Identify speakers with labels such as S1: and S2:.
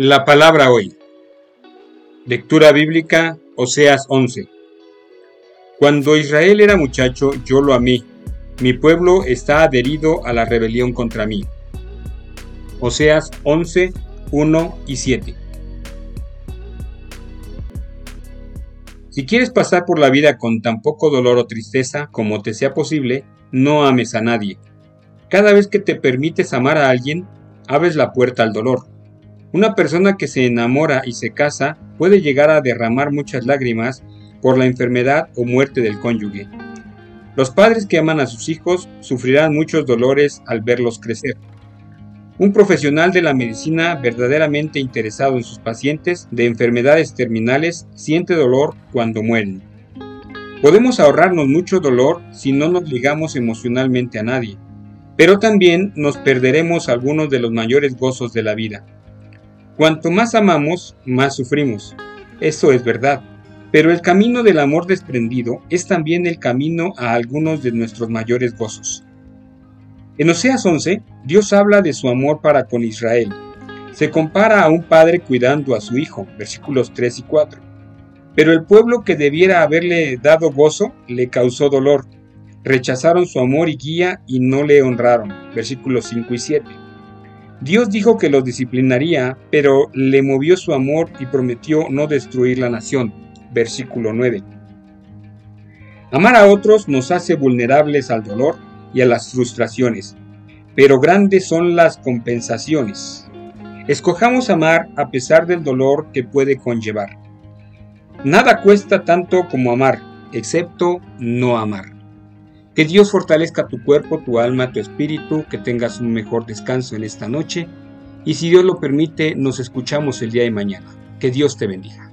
S1: La palabra hoy. Lectura bíblica, Oseas 11. Cuando Israel era muchacho, yo lo amé. Mi pueblo está adherido a la rebelión contra mí. Oseas 11, 1 y 7. Si quieres pasar por la vida con tan poco dolor o tristeza como te sea posible, no ames a nadie. Cada vez que te permites amar a alguien, abres la puerta al dolor una persona que se enamora y se casa puede llegar a derramar muchas lágrimas por la enfermedad o muerte del cónyuge. Los padres que aman a sus hijos sufrirán muchos dolores al verlos crecer. Un profesional de la medicina verdaderamente interesado en sus pacientes de enfermedades terminales siente dolor cuando mueren. Podemos ahorrarnos mucho dolor si no nos ligamos emocionalmente a nadie, pero también nos perderemos algunos de los mayores gozos de la vida. Cuanto más amamos, más sufrimos. Eso es verdad. Pero el camino del amor desprendido es también el camino a algunos de nuestros mayores gozos. En Oseas 11, Dios habla de su amor para con Israel. Se compara a un padre cuidando a su hijo, versículos 3 y 4. Pero el pueblo que debiera haberle dado gozo le causó dolor. Rechazaron su amor y guía y no le honraron, versículos 5 y 7. Dios dijo que los disciplinaría, pero le movió su amor y prometió no destruir la nación. Versículo 9. Amar a otros nos hace vulnerables al dolor y a las frustraciones, pero grandes son las compensaciones. Escojamos amar a pesar del dolor que puede conllevar. Nada cuesta tanto como amar, excepto no amar. Que Dios fortalezca tu cuerpo, tu alma, tu espíritu, que tengas un mejor descanso en esta noche y si Dios lo permite nos escuchamos el día de mañana. Que Dios te bendiga.